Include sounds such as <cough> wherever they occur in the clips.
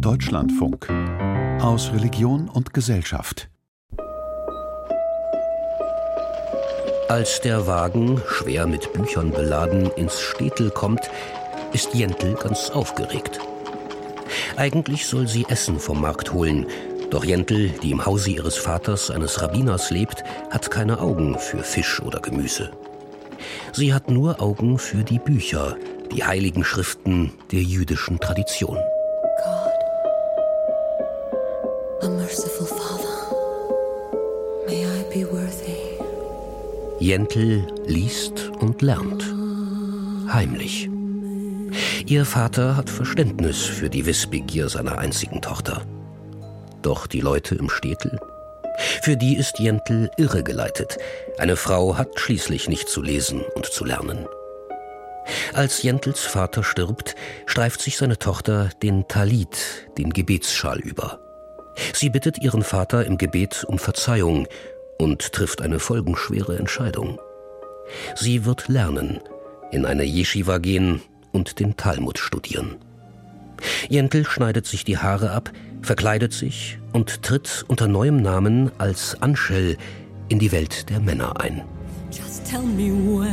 Deutschlandfunk aus Religion und Gesellschaft. Als der Wagen, schwer mit Büchern beladen, ins Städtel kommt, ist Jentl ganz aufgeregt. Eigentlich soll sie Essen vom Markt holen, doch Jentl, die im Hause ihres Vaters, eines Rabbiners, lebt, hat keine Augen für Fisch oder Gemüse. Sie hat nur Augen für die Bücher, die heiligen Schriften der jüdischen Tradition. Jentl liest und lernt. Heimlich. Ihr Vater hat Verständnis für die Wissbegier seiner einzigen Tochter. Doch die Leute im Städtel? Für die ist Jentl irregeleitet. Eine Frau hat schließlich nicht zu lesen und zu lernen. Als Jentels Vater stirbt, streift sich seine Tochter den Talit, den Gebetsschal über. Sie bittet ihren Vater im Gebet um Verzeihung und trifft eine folgenschwere Entscheidung. Sie wird lernen, in eine Yeshiva gehen und den Talmud studieren. Jentl schneidet sich die Haare ab, verkleidet sich und tritt unter neuem Namen als Anschel in die Welt der Männer ein. Just tell me where,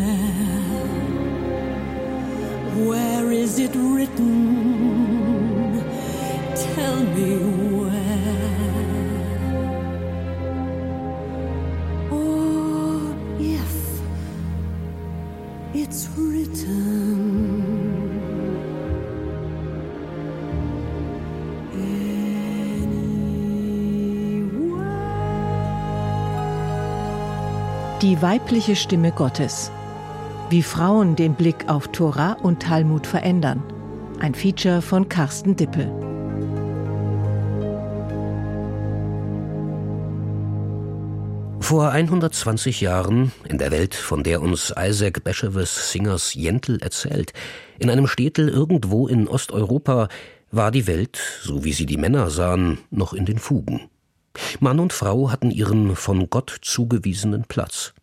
where is it written? Tell me where. It's written. Die weibliche Stimme Gottes. Wie Frauen den Blick auf Tora und Talmud verändern. Ein Feature von Carsten Dippel. Vor 120 Jahren, in der Welt, von der uns Isaac Bashevis Singers Jentl erzählt, in einem Städtel irgendwo in Osteuropa, war die Welt, so wie sie die Männer sahen, noch in den Fugen. Mann und Frau hatten ihren von Gott zugewiesenen Platz.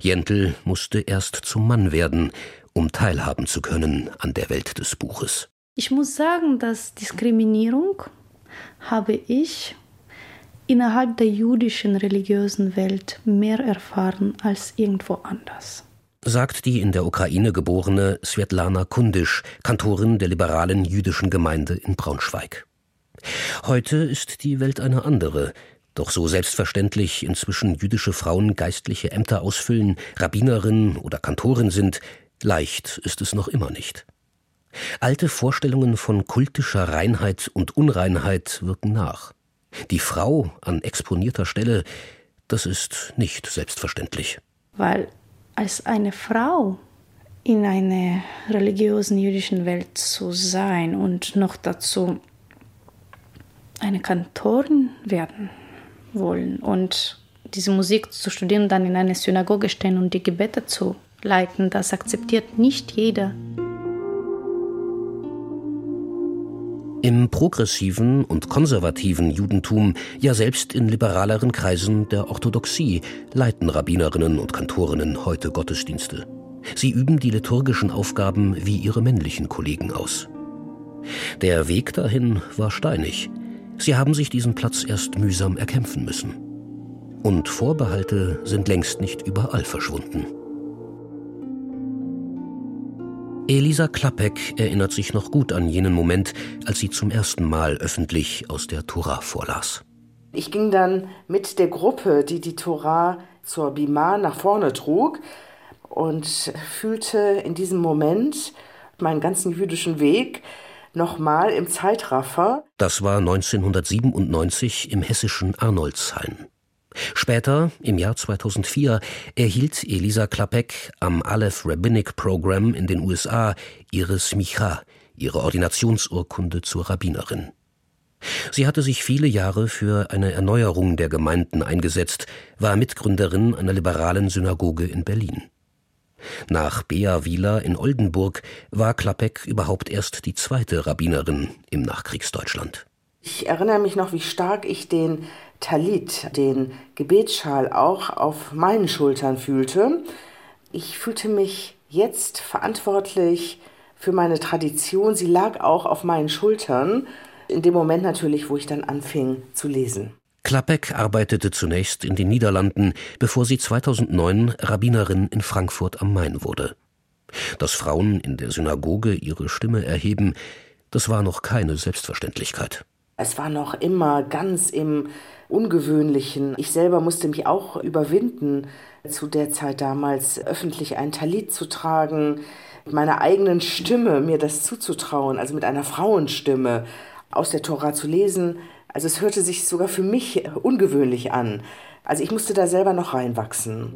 Jentl musste erst zum Mann werden, um teilhaben zu können an der Welt des Buches. Ich muss sagen, dass Diskriminierung habe ich innerhalb der jüdischen religiösen Welt mehr erfahren als irgendwo anders. Sagt die in der Ukraine geborene Svetlana Kundisch, Kantorin der liberalen jüdischen Gemeinde in Braunschweig. Heute ist die Welt eine andere. Doch so selbstverständlich inzwischen jüdische Frauen geistliche Ämter ausfüllen, Rabbinerin oder Kantorin sind, leicht ist es noch immer nicht. Alte Vorstellungen von kultischer Reinheit und Unreinheit wirken nach. Die Frau an exponierter Stelle, das ist nicht selbstverständlich. Weil als eine Frau in einer religiösen jüdischen Welt zu sein und noch dazu eine Kantorin werden, wollen und diese Musik zu studieren, dann in eine Synagoge stehen und die Gebete zu leiten, das akzeptiert nicht jeder. Im progressiven und konservativen Judentum, ja selbst in liberaleren Kreisen der Orthodoxie, leiten Rabbinerinnen und Kantorinnen heute Gottesdienste. Sie üben die liturgischen Aufgaben wie ihre männlichen Kollegen aus. Der Weg dahin war steinig. Sie haben sich diesen Platz erst mühsam erkämpfen müssen. Und Vorbehalte sind längst nicht überall verschwunden. Elisa Klappek erinnert sich noch gut an jenen Moment, als sie zum ersten Mal öffentlich aus der Tora vorlas. Ich ging dann mit der Gruppe, die die Tora zur Bima nach vorne trug und fühlte in diesem Moment meinen ganzen jüdischen Weg nochmal im Zeitraffer. Das war 1997 im hessischen Arnoldshain. Später, im Jahr 2004, erhielt Elisa Klapek am Aleph Rabbinic Program in den USA ihre Smicha, ihre Ordinationsurkunde zur Rabbinerin. Sie hatte sich viele Jahre für eine Erneuerung der Gemeinden eingesetzt, war Mitgründerin einer liberalen Synagoge in Berlin. Nach Bea Wieler in Oldenburg war Klappek überhaupt erst die zweite Rabbinerin im Nachkriegsdeutschland. Ich erinnere mich noch, wie stark ich den Talit, den Gebetsschal auch auf meinen Schultern fühlte. Ich fühlte mich jetzt verantwortlich für meine Tradition. Sie lag auch auf meinen Schultern. in dem Moment natürlich, wo ich dann anfing zu lesen. Klappek arbeitete zunächst in den Niederlanden, bevor sie 2009 Rabbinerin in Frankfurt am Main wurde. Dass Frauen in der Synagoge ihre Stimme erheben, das war noch keine Selbstverständlichkeit. Es war noch immer ganz im Ungewöhnlichen. Ich selber musste mich auch überwinden, zu der Zeit damals öffentlich ein Talit zu tragen, mit meiner eigenen Stimme mir das zuzutrauen, also mit einer Frauenstimme aus der Tora zu lesen. Also es hörte sich sogar für mich ungewöhnlich an. Also ich musste da selber noch reinwachsen.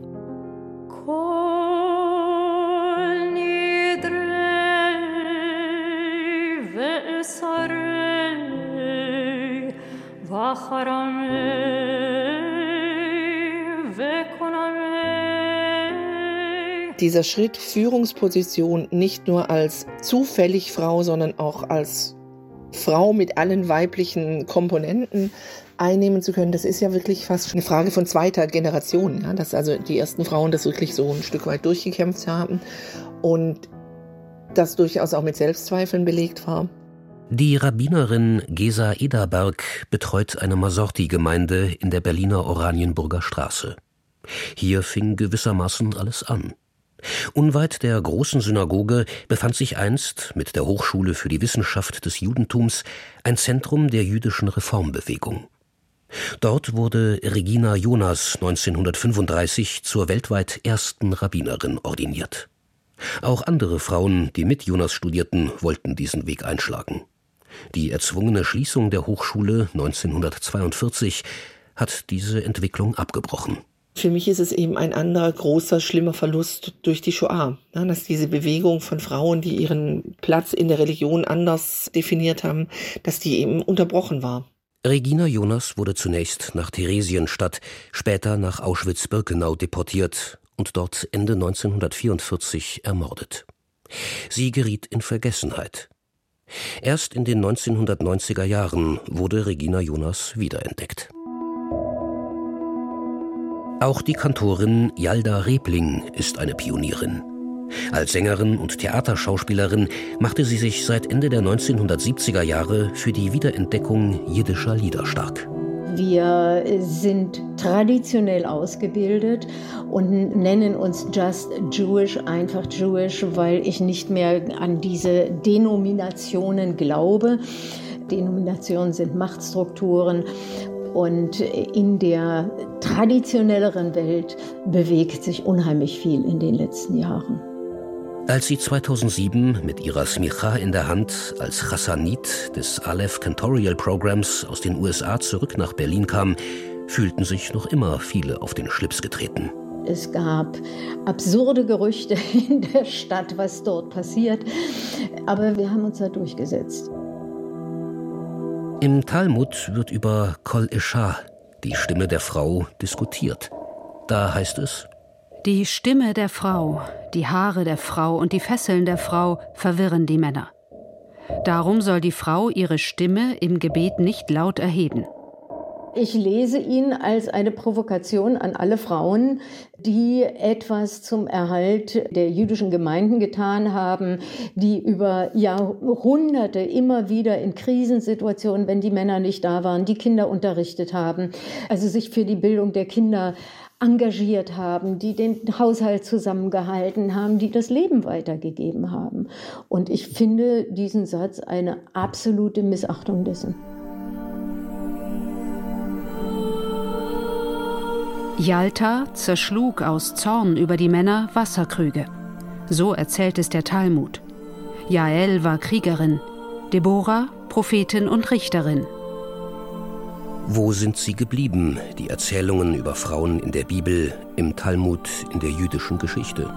Dieser Schritt Führungsposition nicht nur als zufällig Frau, sondern auch als Frau mit allen weiblichen Komponenten einnehmen zu können, das ist ja wirklich fast eine Frage von zweiter Generation, ja, dass also die ersten Frauen das wirklich so ein Stück weit durchgekämpft haben und das durchaus auch mit Selbstzweifeln belegt war. Die Rabbinerin Gesa Ederberg betreut eine Masorti-Gemeinde in der Berliner Oranienburger Straße. Hier fing gewissermaßen alles an. Unweit der großen Synagoge befand sich einst mit der Hochschule für die Wissenschaft des Judentums ein Zentrum der jüdischen Reformbewegung. Dort wurde Regina Jonas 1935 zur weltweit ersten Rabbinerin ordiniert. Auch andere Frauen, die mit Jonas studierten, wollten diesen Weg einschlagen. Die erzwungene Schließung der Hochschule 1942 hat diese Entwicklung abgebrochen. Für mich ist es eben ein anderer großer, schlimmer Verlust durch die Shoah. dass diese Bewegung von Frauen, die ihren Platz in der Religion anders definiert haben, dass die eben unterbrochen war. Regina Jonas wurde zunächst nach Theresienstadt, später nach Auschwitz-Birkenau deportiert und dort Ende 1944 ermordet. Sie geriet in Vergessenheit. Erst in den 1990er Jahren wurde Regina Jonas wiederentdeckt. Auch die Kantorin Jalda Rebling ist eine Pionierin. Als Sängerin und Theaterschauspielerin machte sie sich seit Ende der 1970er Jahre für die Wiederentdeckung jiddischer Lieder stark. Wir sind traditionell ausgebildet und nennen uns Just Jewish, einfach Jewish, weil ich nicht mehr an diese Denominationen glaube. Denominationen sind Machtstrukturen und in der traditionelleren Welt bewegt sich unheimlich viel in den letzten Jahren. Als sie 2007 mit ihrer Smicha in der Hand als Chassanit des Aleph Cantorial Programs aus den USA zurück nach Berlin kam, fühlten sich noch immer viele auf den Schlips getreten. Es gab absurde Gerüchte <laughs> in der Stadt, was dort passiert. Aber wir haben uns da durchgesetzt. Im Talmud wird über Kol Isha, die Stimme der Frau, diskutiert. Da heißt es, die Stimme der Frau, die Haare der Frau und die Fesseln der Frau verwirren die Männer. Darum soll die Frau ihre Stimme im Gebet nicht laut erheben. Ich lese ihn als eine Provokation an alle Frauen, die etwas zum Erhalt der jüdischen Gemeinden getan haben, die über Jahrhunderte immer wieder in Krisensituationen, wenn die Männer nicht da waren, die Kinder unterrichtet haben, also sich für die Bildung der Kinder engagiert haben, die den Haushalt zusammengehalten haben, die das Leben weitergegeben haben. Und ich finde diesen Satz eine absolute Missachtung dessen. Jalta zerschlug aus Zorn über die Männer Wasserkrüge. So erzählt es der Talmud. Jael war Kriegerin, Deborah Prophetin und Richterin. Wo sind sie geblieben, die Erzählungen über Frauen in der Bibel, im Talmud, in der jüdischen Geschichte?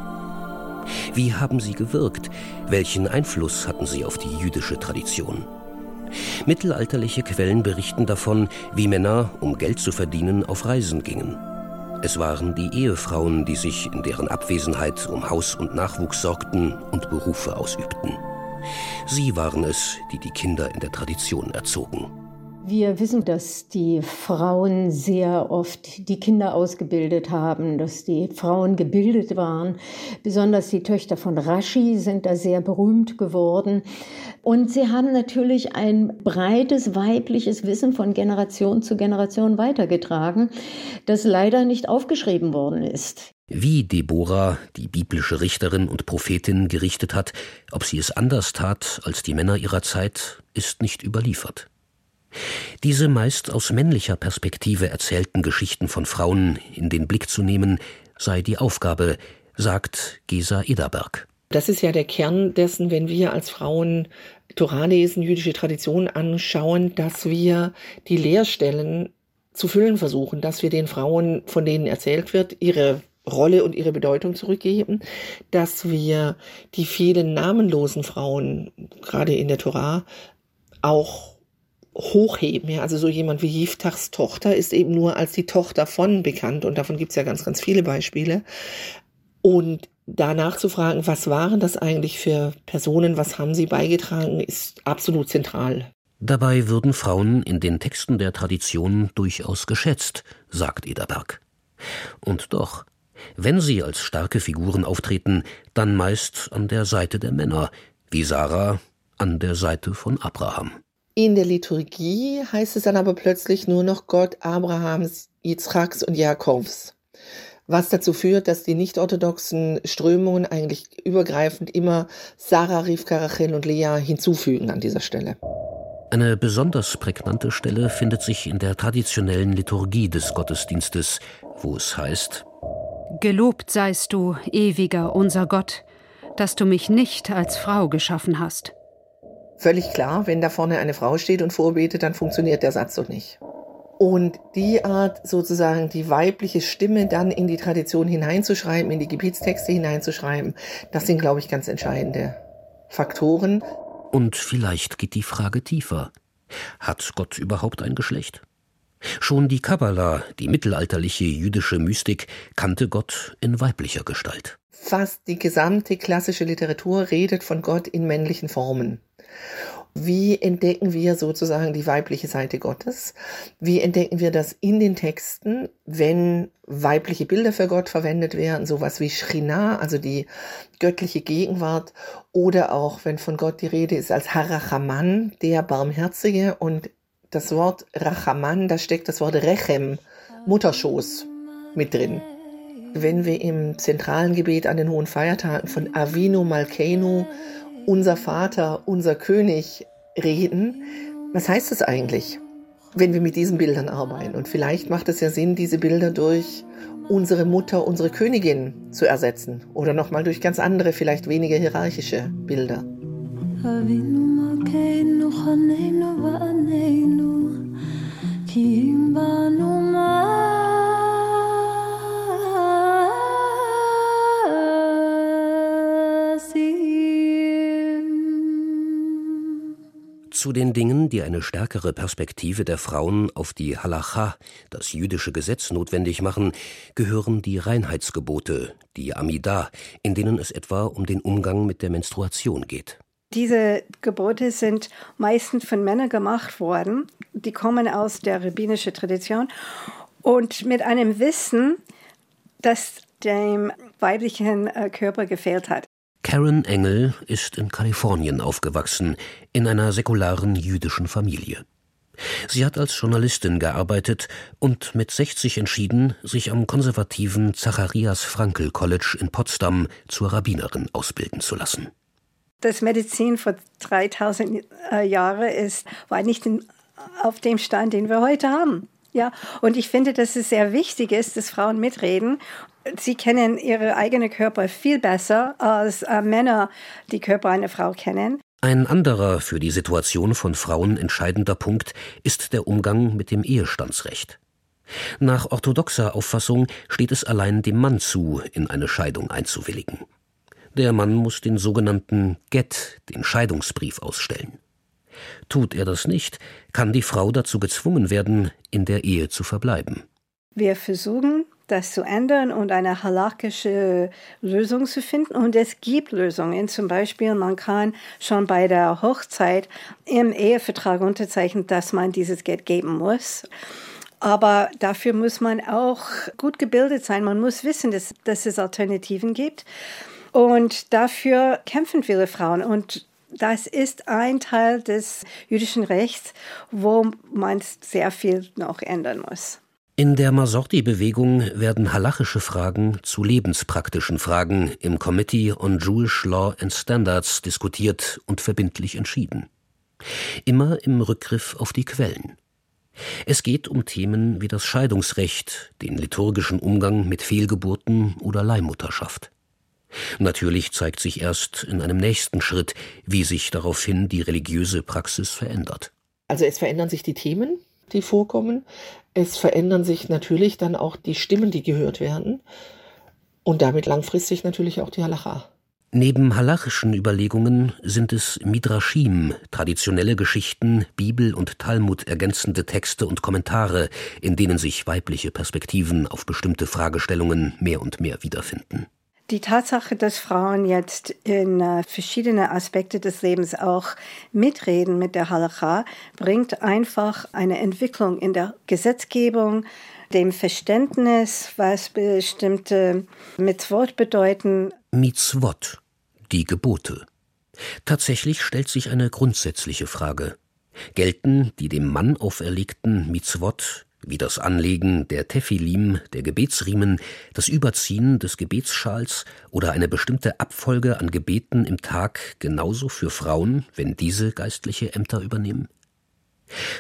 Wie haben sie gewirkt? Welchen Einfluss hatten sie auf die jüdische Tradition? Mittelalterliche Quellen berichten davon, wie Männer, um Geld zu verdienen, auf Reisen gingen. Es waren die Ehefrauen, die sich in deren Abwesenheit um Haus und Nachwuchs sorgten und Berufe ausübten. Sie waren es, die die Kinder in der Tradition erzogen. Wir wissen, dass die Frauen sehr oft die Kinder ausgebildet haben, dass die Frauen gebildet waren. Besonders die Töchter von Rashi sind da sehr berühmt geworden. Und sie haben natürlich ein breites weibliches Wissen von Generation zu Generation weitergetragen, das leider nicht aufgeschrieben worden ist. Wie Deborah, die biblische Richterin und Prophetin, gerichtet hat, ob sie es anders tat als die Männer ihrer Zeit, ist nicht überliefert. Diese meist aus männlicher Perspektive erzählten Geschichten von Frauen in den Blick zu nehmen, sei die Aufgabe, sagt Gesa Ederberg. Das ist ja der Kern dessen, wenn wir als Frauen Torah lesen, jüdische Tradition anschauen, dass wir die Leerstellen zu füllen versuchen, dass wir den Frauen, von denen erzählt wird, ihre Rolle und ihre Bedeutung zurückgeben, dass wir die vielen namenlosen Frauen, gerade in der Torah, auch hochheben. Ja, also so jemand wie Jiftachs Tochter ist eben nur als die Tochter von bekannt und davon gibt es ja ganz, ganz viele Beispiele. Und danach zu fragen, was waren das eigentlich für Personen, was haben sie beigetragen, ist absolut zentral. Dabei würden Frauen in den Texten der Tradition durchaus geschätzt, sagt Ederberg. Und doch, wenn sie als starke Figuren auftreten, dann meist an der Seite der Männer, wie Sarah an der Seite von Abraham. In der Liturgie heißt es dann aber plötzlich nur noch Gott Abrahams, Yitzchaks und Jakobs. Was dazu führt, dass die nicht-orthodoxen Strömungen eigentlich übergreifend immer Sarah, Rivka, Rachel und Lea hinzufügen an dieser Stelle. Eine besonders prägnante Stelle findet sich in der traditionellen Liturgie des Gottesdienstes, wo es heißt Gelobt seist du, ewiger unser Gott, dass du mich nicht als Frau geschaffen hast völlig klar, wenn da vorne eine Frau steht und vorbetet, dann funktioniert der Satz so nicht. Und die Art, sozusagen die weibliche Stimme dann in die Tradition hineinzuschreiben, in die Gebietstexte hineinzuschreiben, das sind, glaube ich, ganz entscheidende Faktoren. Und vielleicht geht die Frage tiefer. Hat Gott überhaupt ein Geschlecht? Schon die Kabbala, die mittelalterliche jüdische Mystik, kannte Gott in weiblicher Gestalt. Fast die gesamte klassische Literatur redet von Gott in männlichen Formen. Wie entdecken wir sozusagen die weibliche Seite Gottes? Wie entdecken wir das in den Texten, wenn weibliche Bilder für Gott verwendet werden, sowas wie Shrina, also die göttliche Gegenwart, oder auch wenn von Gott die Rede ist als Harachaman, der Barmherzige, und das Wort Rachaman, da steckt das Wort Rechem, Mutterschoß, mit drin. Wenn wir im zentralen Gebet an den hohen Feiertagen von Avinu Malkeinu unser Vater, unser König reden, was heißt das eigentlich, wenn wir mit diesen Bildern arbeiten? Und vielleicht macht es ja Sinn, diese Bilder durch unsere Mutter, unsere Königin zu ersetzen oder nochmal durch ganz andere, vielleicht weniger hierarchische Bilder. Zu den Dingen, die eine stärkere Perspektive der Frauen auf die Halacha, das jüdische Gesetz, notwendig machen, gehören die Reinheitsgebote, die Amidah, in denen es etwa um den Umgang mit der Menstruation geht. Diese Gebote sind meistens von Männern gemacht worden. Die kommen aus der rabbinischen Tradition und mit einem Wissen, das dem weiblichen äh, Körper gefehlt hat. Karen Engel ist in Kalifornien aufgewachsen, in einer säkularen jüdischen Familie. Sie hat als Journalistin gearbeitet und mit 60 entschieden, sich am konservativen Zacharias Frankel College in Potsdam zur Rabbinerin ausbilden zu lassen. Das Medizin vor 3000 äh, Jahren ist, war nicht in, auf dem Stand, den wir heute haben. Ja, und ich finde, dass es sehr wichtig ist, dass Frauen mitreden sie kennen ihre eigene Körper viel besser als äh, Männer die Körper einer Frau kennen. Ein anderer für die Situation von Frauen entscheidender Punkt ist der Umgang mit dem Ehestandsrecht. Nach orthodoxer Auffassung steht es allein dem Mann zu, in eine Scheidung einzuwilligen. Der Mann muss den sogenannten Get, den Scheidungsbrief, ausstellen. Tut er das nicht, kann die Frau dazu gezwungen werden, in der Ehe zu verbleiben. Wir versuchen das zu ändern und eine halakische Lösung zu finden. Und es gibt Lösungen. Zum Beispiel, man kann schon bei der Hochzeit im Ehevertrag unterzeichnen, dass man dieses Geld geben muss. Aber dafür muss man auch gut gebildet sein. Man muss wissen, dass, dass es Alternativen gibt. Und dafür kämpfen viele Frauen. Und das ist ein Teil des jüdischen Rechts, wo man sehr viel noch ändern muss. In der Masorti-Bewegung werden halachische Fragen zu lebenspraktischen Fragen im Committee on Jewish Law and Standards diskutiert und verbindlich entschieden. Immer im Rückgriff auf die Quellen. Es geht um Themen wie das Scheidungsrecht, den liturgischen Umgang mit Fehlgeburten oder Leihmutterschaft. Natürlich zeigt sich erst in einem nächsten Schritt, wie sich daraufhin die religiöse Praxis verändert. Also es verändern sich die Themen, die vorkommen. Es verändern sich natürlich dann auch die Stimmen, die gehört werden. Und damit langfristig natürlich auch die Halacha. Neben halachischen Überlegungen sind es Midrashim, traditionelle Geschichten, Bibel und Talmud ergänzende Texte und Kommentare, in denen sich weibliche Perspektiven auf bestimmte Fragestellungen mehr und mehr wiederfinden. Die Tatsache, dass Frauen jetzt in äh, verschiedene Aspekte des Lebens auch mitreden mit der Halacha, bringt einfach eine Entwicklung in der Gesetzgebung, dem Verständnis, was bestimmte Mitzvot bedeuten. Mitzvot, die Gebote. Tatsächlich stellt sich eine grundsätzliche Frage. Gelten die dem Mann auferlegten Mitzvot wie das Anlegen der Tephilim, der Gebetsriemen, das Überziehen des Gebetsschals oder eine bestimmte Abfolge an Gebeten im Tag genauso für Frauen, wenn diese geistliche Ämter übernehmen?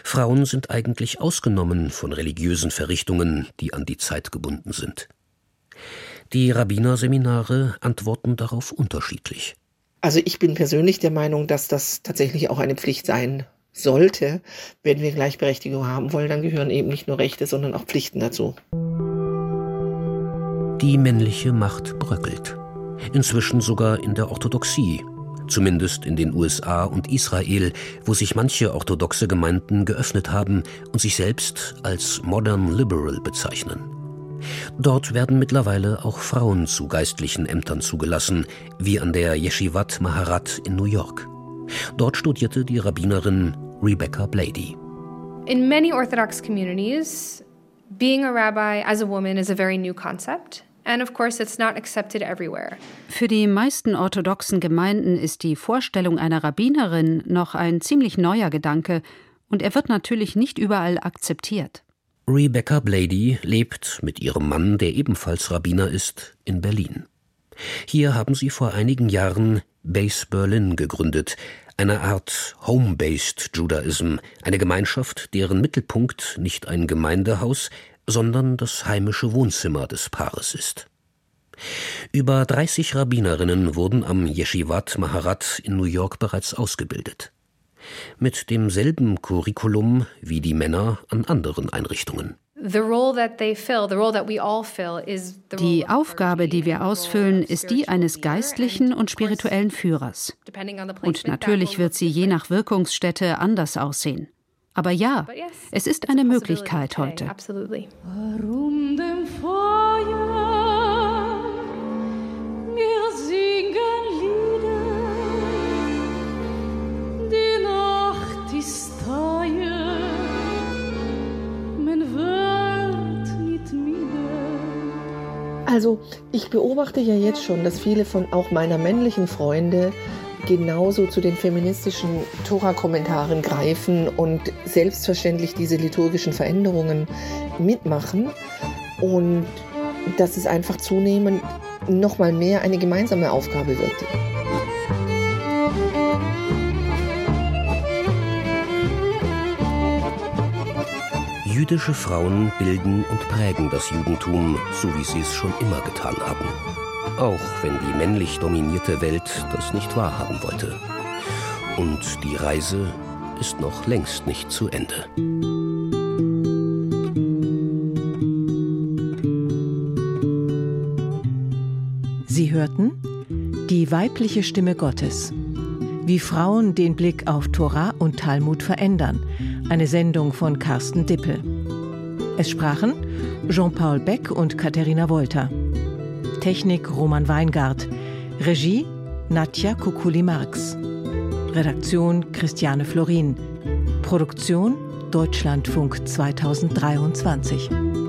Frauen sind eigentlich ausgenommen von religiösen Verrichtungen, die an die Zeit gebunden sind. Die Rabbinerseminare antworten darauf unterschiedlich. Also ich bin persönlich der Meinung, dass das tatsächlich auch eine Pflicht sein sollte, wenn wir Gleichberechtigung haben wollen, dann gehören eben nicht nur Rechte, sondern auch Pflichten dazu. Die männliche Macht bröckelt. Inzwischen sogar in der Orthodoxie, zumindest in den USA und Israel, wo sich manche orthodoxe Gemeinden geöffnet haben und sich selbst als Modern Liberal bezeichnen. Dort werden mittlerweile auch Frauen zu geistlichen Ämtern zugelassen, wie an der Yeshivat Maharat in New York. Dort studierte die Rabbinerin Rebecca Blady. In many Orthodox communities, being a rabbi as a woman is a very new concept. And of course, it's not accepted everywhere. Für die meisten orthodoxen Gemeinden ist die Vorstellung einer Rabbinerin noch ein ziemlich neuer Gedanke und er wird natürlich nicht überall akzeptiert. Rebecca Blady lebt mit ihrem Mann, der ebenfalls Rabbiner ist, in Berlin. Hier haben sie vor einigen Jahren Base Berlin gegründet, eine Art Home-Based Judaism, eine Gemeinschaft, deren Mittelpunkt nicht ein Gemeindehaus, sondern das heimische Wohnzimmer des Paares ist. Über 30 Rabbinerinnen wurden am Yeshivat Maharat in New York bereits ausgebildet. Mit demselben Curriculum wie die Männer an anderen Einrichtungen. Die Aufgabe, die wir ausfüllen, ist die eines geistlichen und spirituellen Führers. Und natürlich wird sie je nach Wirkungsstätte anders aussehen. Aber ja, es ist eine Möglichkeit heute. Warum dem Feuer? Also ich beobachte ja jetzt schon, dass viele von auch meiner männlichen Freunde genauso zu den feministischen Tora-Kommentaren greifen und selbstverständlich diese liturgischen Veränderungen mitmachen und dass es einfach zunehmend noch mal mehr eine gemeinsame Aufgabe wird. Jüdische Frauen bilden und prägen das Judentum, so wie sie es schon immer getan haben. Auch wenn die männlich dominierte Welt das nicht wahrhaben wollte. Und die Reise ist noch längst nicht zu Ende. Sie hörten die weibliche Stimme Gottes. Wie Frauen den Blick auf Torah und Talmud verändern eine Sendung von Carsten Dippel. Es sprachen Jean-Paul Beck und Katharina Wolter. Technik Roman Weingart. Regie Nadja Kukuli-Marx. Redaktion Christiane Florin. Produktion Deutschlandfunk 2023.